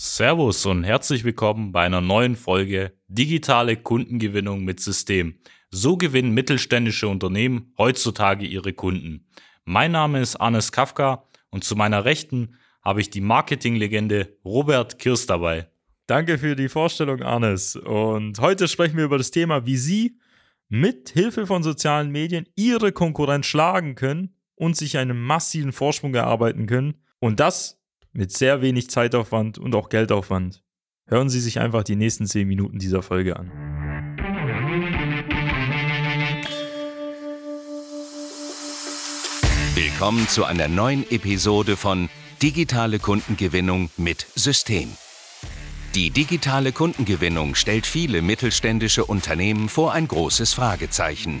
Servus und herzlich willkommen bei einer neuen Folge Digitale Kundengewinnung mit System. So gewinnen mittelständische Unternehmen heutzutage ihre Kunden. Mein Name ist Arnes Kafka und zu meiner Rechten habe ich die Marketinglegende Robert Kirsch dabei. Danke für die Vorstellung, Arnes. Und heute sprechen wir über das Thema, wie Sie mit Hilfe von sozialen Medien Ihre Konkurrenz schlagen können und sich einen massiven Vorsprung erarbeiten können. Und das mit sehr wenig Zeitaufwand und auch Geldaufwand. Hören Sie sich einfach die nächsten 10 Minuten dieser Folge an. Willkommen zu einer neuen Episode von Digitale Kundengewinnung mit System. Die digitale Kundengewinnung stellt viele mittelständische Unternehmen vor ein großes Fragezeichen.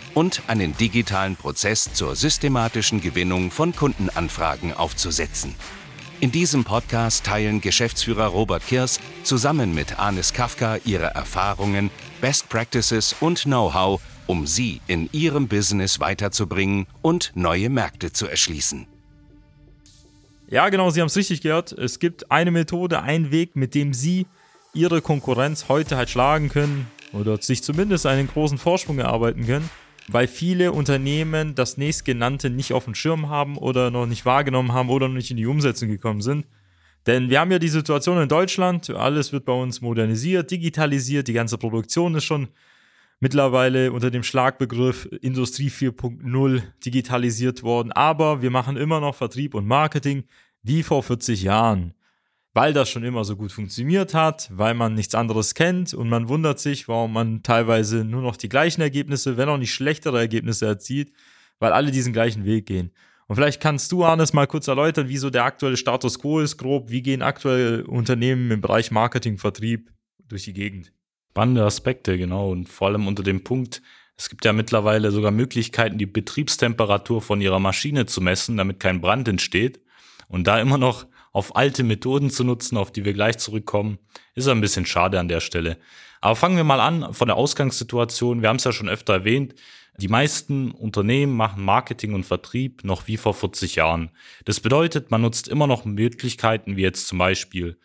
und einen digitalen Prozess zur systematischen Gewinnung von Kundenanfragen aufzusetzen. In diesem Podcast teilen Geschäftsführer Robert Kirs zusammen mit Anis Kafka ihre Erfahrungen, Best Practices und Know-how, um sie in ihrem Business weiterzubringen und neue Märkte zu erschließen. Ja, genau, Sie haben es richtig gehört. Es gibt eine Methode, einen Weg, mit dem Sie Ihre Konkurrenz heute halt schlagen können oder sich zumindest einen großen Vorsprung erarbeiten können weil viele Unternehmen das nächstgenannte nicht auf dem Schirm haben oder noch nicht wahrgenommen haben oder noch nicht in die Umsetzung gekommen sind. Denn wir haben ja die Situation in Deutschland, alles wird bei uns modernisiert, digitalisiert, die ganze Produktion ist schon mittlerweile unter dem Schlagbegriff Industrie 4.0 digitalisiert worden, aber wir machen immer noch Vertrieb und Marketing wie vor 40 Jahren weil das schon immer so gut funktioniert hat, weil man nichts anderes kennt und man wundert sich, warum man teilweise nur noch die gleichen Ergebnisse, wenn auch nicht schlechtere Ergebnisse erzielt, weil alle diesen gleichen Weg gehen. Und vielleicht kannst du, Arnes, mal kurz erläutern, wieso der aktuelle Status quo ist, grob. Wie gehen aktuell Unternehmen im Bereich Marketing, Vertrieb durch die Gegend? Spannende Aspekte, genau. Und vor allem unter dem Punkt, es gibt ja mittlerweile sogar Möglichkeiten, die Betriebstemperatur von ihrer Maschine zu messen, damit kein Brand entsteht. Und da immer noch auf alte Methoden zu nutzen, auf die wir gleich zurückkommen, ist ein bisschen schade an der Stelle. Aber fangen wir mal an von der Ausgangssituation. Wir haben es ja schon öfter erwähnt. Die meisten Unternehmen machen Marketing und Vertrieb noch wie vor 40 Jahren. Das bedeutet, man nutzt immer noch Möglichkeiten wie jetzt zum Beispiel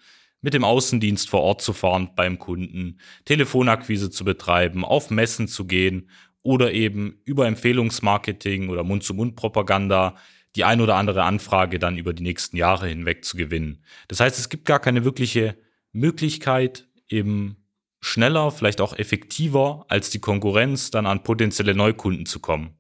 mit dem Außendienst vor Ort zu fahren beim Kunden, Telefonakquise zu betreiben, auf Messen zu gehen oder eben über Empfehlungsmarketing oder Mund-zu-Mund-Propaganda die ein oder andere Anfrage dann über die nächsten Jahre hinweg zu gewinnen. Das heißt, es gibt gar keine wirkliche Möglichkeit, eben schneller, vielleicht auch effektiver als die Konkurrenz dann an potenzielle Neukunden zu kommen.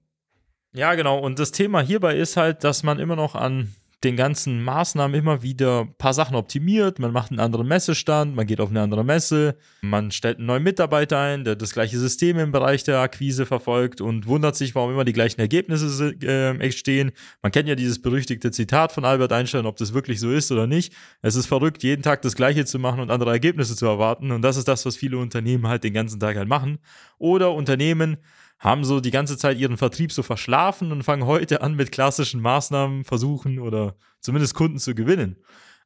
Ja, genau. Und das Thema hierbei ist halt, dass man immer noch an den ganzen Maßnahmen immer wieder ein paar Sachen optimiert. Man macht einen anderen Messestand, man geht auf eine andere Messe, man stellt einen neuen Mitarbeiter ein, der das gleiche System im Bereich der Akquise verfolgt und wundert sich, warum immer die gleichen Ergebnisse äh, entstehen. Man kennt ja dieses berüchtigte Zitat von Albert Einstein, ob das wirklich so ist oder nicht. Es ist verrückt, jeden Tag das Gleiche zu machen und andere Ergebnisse zu erwarten. Und das ist das, was viele Unternehmen halt den ganzen Tag halt machen. Oder Unternehmen, haben so die ganze Zeit ihren Vertrieb so verschlafen und fangen heute an mit klassischen Maßnahmen versuchen oder zumindest Kunden zu gewinnen.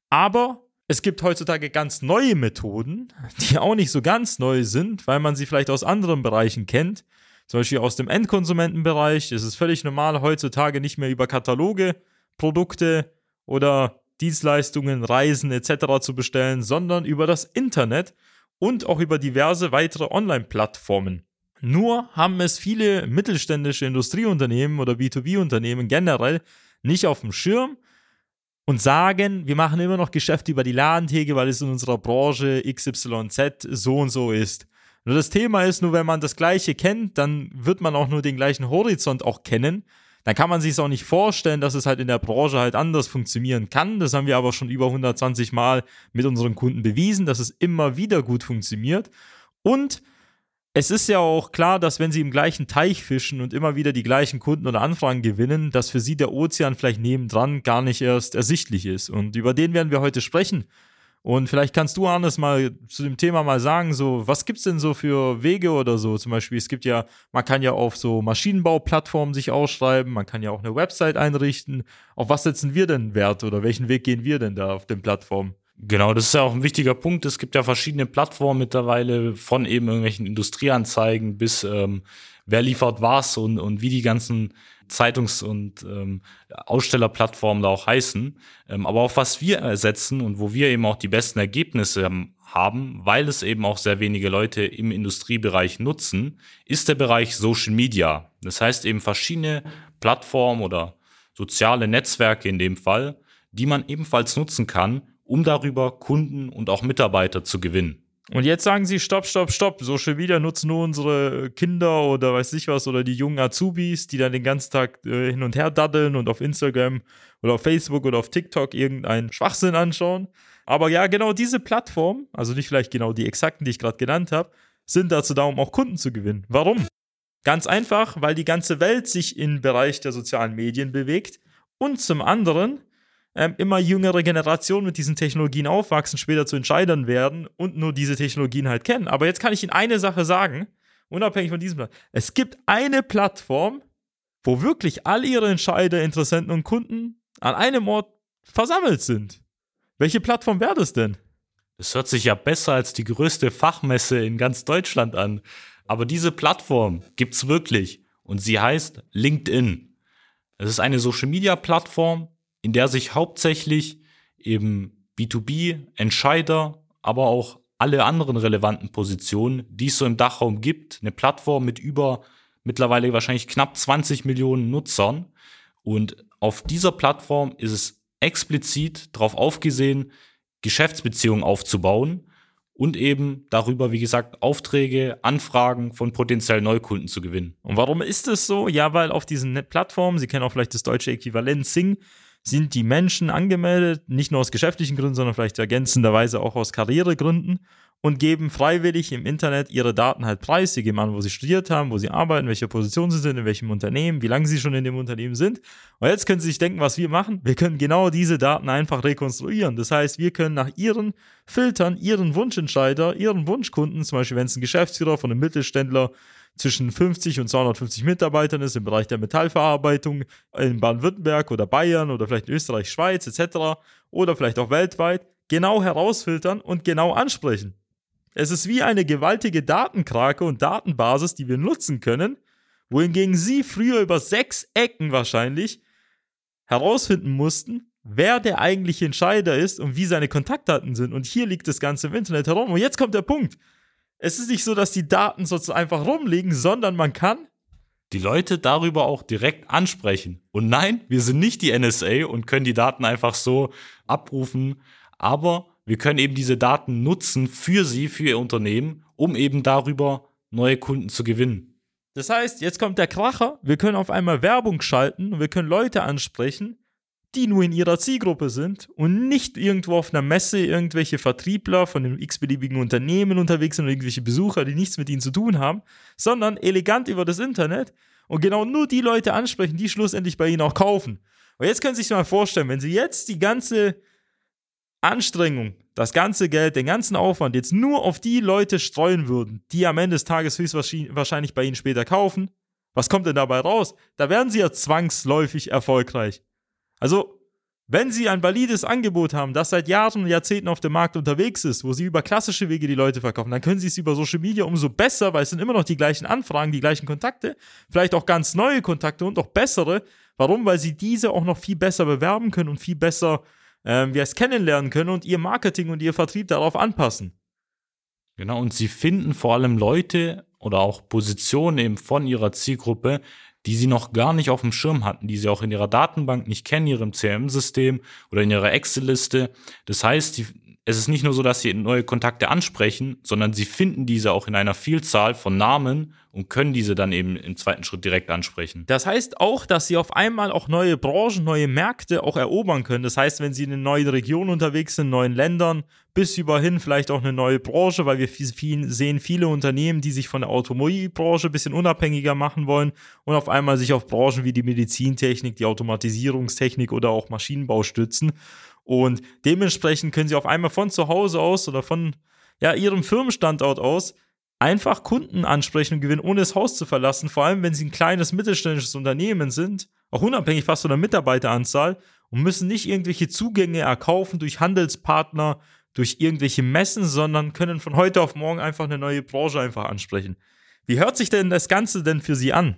Aber es gibt heutzutage ganz neue Methoden, die auch nicht so ganz neu sind, weil man sie vielleicht aus anderen Bereichen kennt. Zum Beispiel aus dem Endkonsumentenbereich. Es ist völlig normal, heutzutage nicht mehr über Kataloge, Produkte oder Dienstleistungen, Reisen etc. zu bestellen, sondern über das Internet und auch über diverse weitere Online-Plattformen. Nur haben es viele mittelständische Industrieunternehmen oder B2B-Unternehmen generell nicht auf dem Schirm und sagen, wir machen immer noch Geschäfte über die Ladentheke, weil es in unserer Branche XYZ so und so ist. Nur das Thema ist, nur wenn man das Gleiche kennt, dann wird man auch nur den gleichen Horizont auch kennen. Dann kann man sich auch nicht vorstellen, dass es halt in der Branche halt anders funktionieren kann. Das haben wir aber schon über 120 Mal mit unseren Kunden bewiesen, dass es immer wieder gut funktioniert. Und es ist ja auch klar, dass wenn sie im gleichen Teich fischen und immer wieder die gleichen Kunden oder Anfragen gewinnen, dass für sie der Ozean vielleicht nebendran gar nicht erst ersichtlich ist. Und über den werden wir heute sprechen. Und vielleicht kannst du, Arnes, mal zu dem Thema mal sagen, so, was gibt's denn so für Wege oder so? Zum Beispiel, es gibt ja, man kann ja auf so Maschinenbauplattformen sich ausschreiben, man kann ja auch eine Website einrichten. Auf was setzen wir denn Wert oder welchen Weg gehen wir denn da auf den Plattformen? Genau, das ist ja auch ein wichtiger Punkt. Es gibt ja verschiedene Plattformen mittlerweile, von eben irgendwelchen Industrieanzeigen bis ähm, wer liefert was und, und wie die ganzen Zeitungs- und ähm, Ausstellerplattformen da auch heißen. Ähm, aber auf was wir ersetzen und wo wir eben auch die besten Ergebnisse haben, weil es eben auch sehr wenige Leute im Industriebereich nutzen, ist der Bereich Social Media. Das heißt eben verschiedene Plattformen oder soziale Netzwerke in dem Fall, die man ebenfalls nutzen kann, um darüber Kunden und auch Mitarbeiter zu gewinnen. Und jetzt sagen sie, stopp, stopp, stopp, Social Media nutzen nur unsere Kinder oder weiß ich was oder die jungen Azubis, die dann den ganzen Tag äh, hin und her daddeln und auf Instagram oder auf Facebook oder auf TikTok irgendeinen Schwachsinn anschauen. Aber ja, genau diese Plattformen, also nicht vielleicht genau die exakten, die ich gerade genannt habe, sind dazu da, um auch Kunden zu gewinnen. Warum? Ganz einfach, weil die ganze Welt sich im Bereich der sozialen Medien bewegt und zum anderen ähm, immer jüngere Generationen mit diesen Technologien aufwachsen, später zu Entscheidern werden und nur diese Technologien halt kennen. Aber jetzt kann ich Ihnen eine Sache sagen, unabhängig von diesem. Es gibt eine Plattform, wo wirklich all Ihre Entscheider, Interessenten und Kunden an einem Ort versammelt sind. Welche Plattform wäre das denn? Das hört sich ja besser als die größte Fachmesse in ganz Deutschland an. Aber diese Plattform gibt's wirklich und sie heißt LinkedIn. Es ist eine Social Media Plattform, in der sich hauptsächlich eben B2B-Entscheider, aber auch alle anderen relevanten Positionen, die es so im Dachraum gibt, eine Plattform mit über mittlerweile wahrscheinlich knapp 20 Millionen Nutzern. Und auf dieser Plattform ist es explizit darauf aufgesehen, Geschäftsbeziehungen aufzubauen und eben darüber, wie gesagt, Aufträge, Anfragen von potenziellen Neukunden zu gewinnen. Und warum ist es so? Ja, weil auf diesen Plattformen, Sie kennen auch vielleicht das deutsche Äquivalent Sing, sind die Menschen angemeldet, nicht nur aus geschäftlichen Gründen, sondern vielleicht ergänzenderweise auch aus Karrieregründen und geben freiwillig im Internet ihre Daten halt preis. Sie geben an, wo sie studiert haben, wo sie arbeiten, welche Position sie sind, in welchem Unternehmen, wie lange sie schon in dem Unternehmen sind. Und jetzt können Sie sich denken, was wir machen. Wir können genau diese Daten einfach rekonstruieren. Das heißt, wir können nach Ihren Filtern, Ihren Wunschentscheider, Ihren Wunschkunden, zum Beispiel wenn es ein Geschäftsführer von einem Mittelständler zwischen 50 und 250 Mitarbeitern ist im Bereich der Metallverarbeitung in Baden-Württemberg oder Bayern oder vielleicht in Österreich, Schweiz etc. oder vielleicht auch weltweit, genau herausfiltern und genau ansprechen. Es ist wie eine gewaltige Datenkrake und Datenbasis, die wir nutzen können, wohingegen Sie früher über sechs Ecken wahrscheinlich herausfinden mussten, wer der eigentliche Entscheider ist und wie seine Kontaktdaten sind. Und hier liegt das Ganze im Internet herum. Und jetzt kommt der Punkt. Es ist nicht so, dass die Daten sozusagen einfach rumliegen, sondern man kann die Leute darüber auch direkt ansprechen. Und nein, wir sind nicht die NSA und können die Daten einfach so abrufen, aber wir können eben diese Daten nutzen für sie, für ihr Unternehmen, um eben darüber neue Kunden zu gewinnen. Das heißt, jetzt kommt der Kracher, wir können auf einmal Werbung schalten und wir können Leute ansprechen, die nur in ihrer Zielgruppe sind und nicht irgendwo auf einer Messe irgendwelche Vertriebler von einem x-beliebigen Unternehmen unterwegs sind oder irgendwelche Besucher, die nichts mit ihnen zu tun haben, sondern elegant über das Internet und genau nur die Leute ansprechen, die schlussendlich bei ihnen auch kaufen. Und jetzt können Sie sich mal vorstellen, wenn Sie jetzt die ganze Anstrengung, das ganze Geld, den ganzen Aufwand jetzt nur auf die Leute streuen würden, die am Ende des Tages höchstwahrscheinlich bei Ihnen später kaufen, was kommt denn dabei raus? Da werden Sie ja zwangsläufig erfolgreich. Also, wenn Sie ein valides Angebot haben, das seit Jahren und Jahrzehnten auf dem Markt unterwegs ist, wo Sie über klassische Wege die Leute verkaufen, dann können Sie es über Social Media umso besser, weil es sind immer noch die gleichen Anfragen, die gleichen Kontakte, vielleicht auch ganz neue Kontakte und auch bessere. Warum? Weil Sie diese auch noch viel besser bewerben können und viel besser ähm, wir es kennenlernen können und Ihr Marketing und Ihr Vertrieb darauf anpassen. Genau, und Sie finden vor allem Leute oder auch Positionen eben von Ihrer Zielgruppe, die sie noch gar nicht auf dem Schirm hatten, die sie auch in ihrer Datenbank nicht kennen, ihrem CRM-System oder in ihrer Excel-Liste. Das heißt, die, es ist nicht nur so, dass sie neue Kontakte ansprechen, sondern sie finden diese auch in einer Vielzahl von Namen und können diese dann eben im zweiten Schritt direkt ansprechen. Das heißt auch, dass sie auf einmal auch neue Branchen, neue Märkte auch erobern können. Das heißt, wenn sie in neuen Regionen unterwegs sind, neuen Ländern, bis überhin vielleicht auch eine neue Branche, weil wir viel, sehen viele Unternehmen, die sich von der Automobilbranche ein bisschen unabhängiger machen wollen und auf einmal sich auf Branchen wie die Medizintechnik, die Automatisierungstechnik oder auch Maschinenbau stützen. Und dementsprechend können sie auf einmal von zu Hause aus oder von ja, ihrem Firmenstandort aus einfach Kunden ansprechen und gewinnen, ohne das Haus zu verlassen. Vor allem, wenn sie ein kleines mittelständisches Unternehmen sind, auch unabhängig fast von der Mitarbeiteranzahl und müssen nicht irgendwelche Zugänge erkaufen durch Handelspartner, durch irgendwelche Messen, sondern können von heute auf morgen einfach eine neue Branche einfach ansprechen. Wie hört sich denn das Ganze denn für Sie an?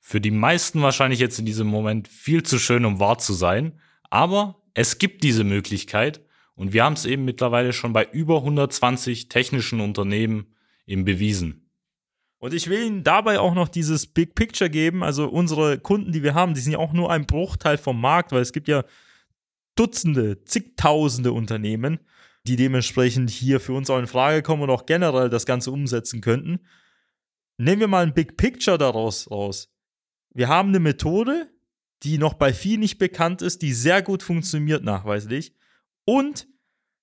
Für die meisten wahrscheinlich jetzt in diesem Moment viel zu schön, um wahr zu sein, aber es gibt diese Möglichkeit und wir haben es eben mittlerweile schon bei über 120 technischen Unternehmen eben bewiesen. Und ich will Ihnen dabei auch noch dieses Big Picture geben. Also unsere Kunden, die wir haben, die sind ja auch nur ein Bruchteil vom Markt, weil es gibt ja Dutzende, zigtausende Unternehmen, die dementsprechend hier für uns auch in Frage kommen und auch generell das Ganze umsetzen könnten. Nehmen wir mal ein Big Picture daraus raus. Wir haben eine Methode, die noch bei vielen nicht bekannt ist, die sehr gut funktioniert nachweislich. Und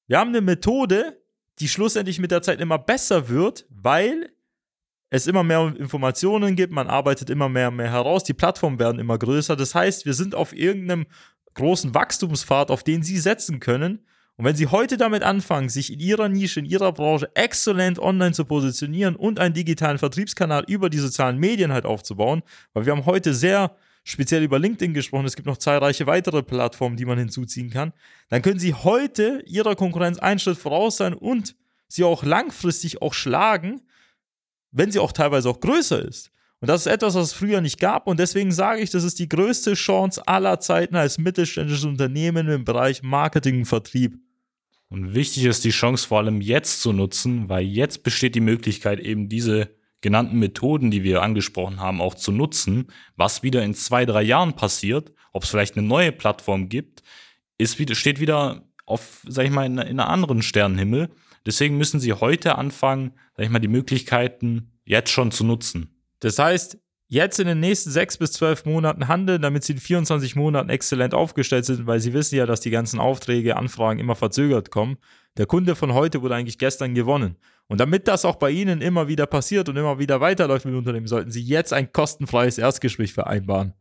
wir haben eine Methode, die schlussendlich mit der Zeit immer besser wird, weil es immer mehr Informationen gibt, man arbeitet immer mehr und mehr heraus, die Plattformen werden immer größer. Das heißt, wir sind auf irgendeinem großen Wachstumspfad, auf den Sie setzen können. Und wenn Sie heute damit anfangen, sich in Ihrer Nische, in Ihrer Branche exzellent online zu positionieren und einen digitalen Vertriebskanal über die sozialen Medien halt aufzubauen, weil wir haben heute sehr speziell über LinkedIn gesprochen, es gibt noch zahlreiche weitere Plattformen, die man hinzuziehen kann, dann können Sie heute Ihrer Konkurrenz einen Schritt voraus sein und sie auch langfristig auch schlagen, wenn sie auch teilweise auch größer ist. Und das ist etwas, was es früher nicht gab. Und deswegen sage ich, das ist die größte Chance aller Zeiten als mittelständisches Unternehmen im Bereich Marketing und Vertrieb. Und wichtig ist die Chance vor allem jetzt zu nutzen, weil jetzt besteht die Möglichkeit, eben diese genannten Methoden, die wir angesprochen haben, auch zu nutzen. Was wieder in zwei, drei Jahren passiert, ob es vielleicht eine neue Plattform gibt, ist steht wieder auf, sag ich mal, in, in einer anderen Sternenhimmel. Deswegen müssen Sie heute anfangen, sag ich mal, die Möglichkeiten jetzt schon zu nutzen. Das heißt, jetzt in den nächsten sechs bis zwölf Monaten handeln, damit sie in 24 Monaten exzellent aufgestellt sind, weil sie wissen ja, dass die ganzen Aufträge, Anfragen immer verzögert kommen. Der Kunde von heute wurde eigentlich gestern gewonnen. Und damit das auch bei Ihnen immer wieder passiert und immer wieder weiterläuft mit Unternehmen, sollten Sie jetzt ein kostenfreies Erstgespräch vereinbaren.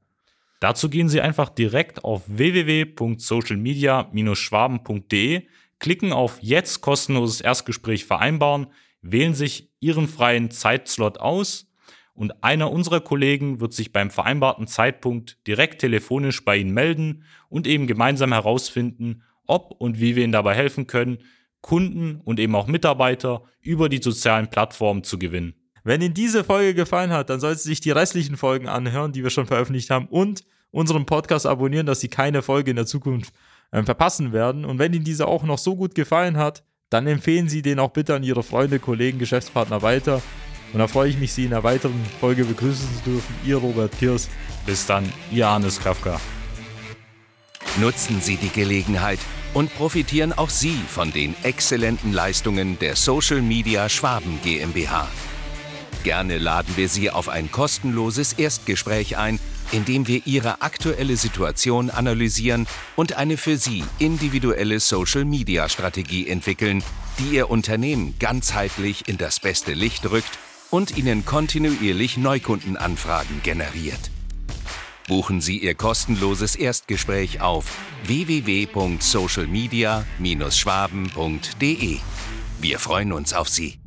Dazu gehen Sie einfach direkt auf www.socialmedia-schwaben.de, klicken auf Jetzt kostenloses Erstgespräch vereinbaren, wählen sich Ihren freien Zeitslot aus und einer unserer Kollegen wird sich beim vereinbarten Zeitpunkt direkt telefonisch bei Ihnen melden und eben gemeinsam herausfinden, ob und wie wir Ihnen dabei helfen können, Kunden und eben auch Mitarbeiter über die sozialen Plattformen zu gewinnen. Wenn Ihnen diese Folge gefallen hat, dann sollten Sie sich die restlichen Folgen anhören, die wir schon veröffentlicht haben und unseren Podcast abonnieren, dass Sie keine Folge in der Zukunft äh, verpassen werden. Und wenn Ihnen diese auch noch so gut gefallen hat, dann empfehlen Sie den auch bitte an Ihre Freunde, Kollegen, Geschäftspartner weiter. Und da freue ich mich, Sie in einer weiteren Folge begrüßen zu dürfen. Ihr Robert Kirs. Bis dann, Ihr Hannes Kafka. Nutzen Sie die Gelegenheit und profitieren auch Sie von den exzellenten Leistungen der Social Media Schwaben GmbH. Gerne laden wir Sie auf ein kostenloses Erstgespräch ein, in dem wir Ihre aktuelle Situation analysieren und eine für Sie individuelle Social Media Strategie entwickeln, die Ihr Unternehmen ganzheitlich in das beste Licht rückt und Ihnen kontinuierlich Neukundenanfragen generiert. Buchen Sie Ihr kostenloses Erstgespräch auf www.socialmedia-schwaben.de. Wir freuen uns auf Sie.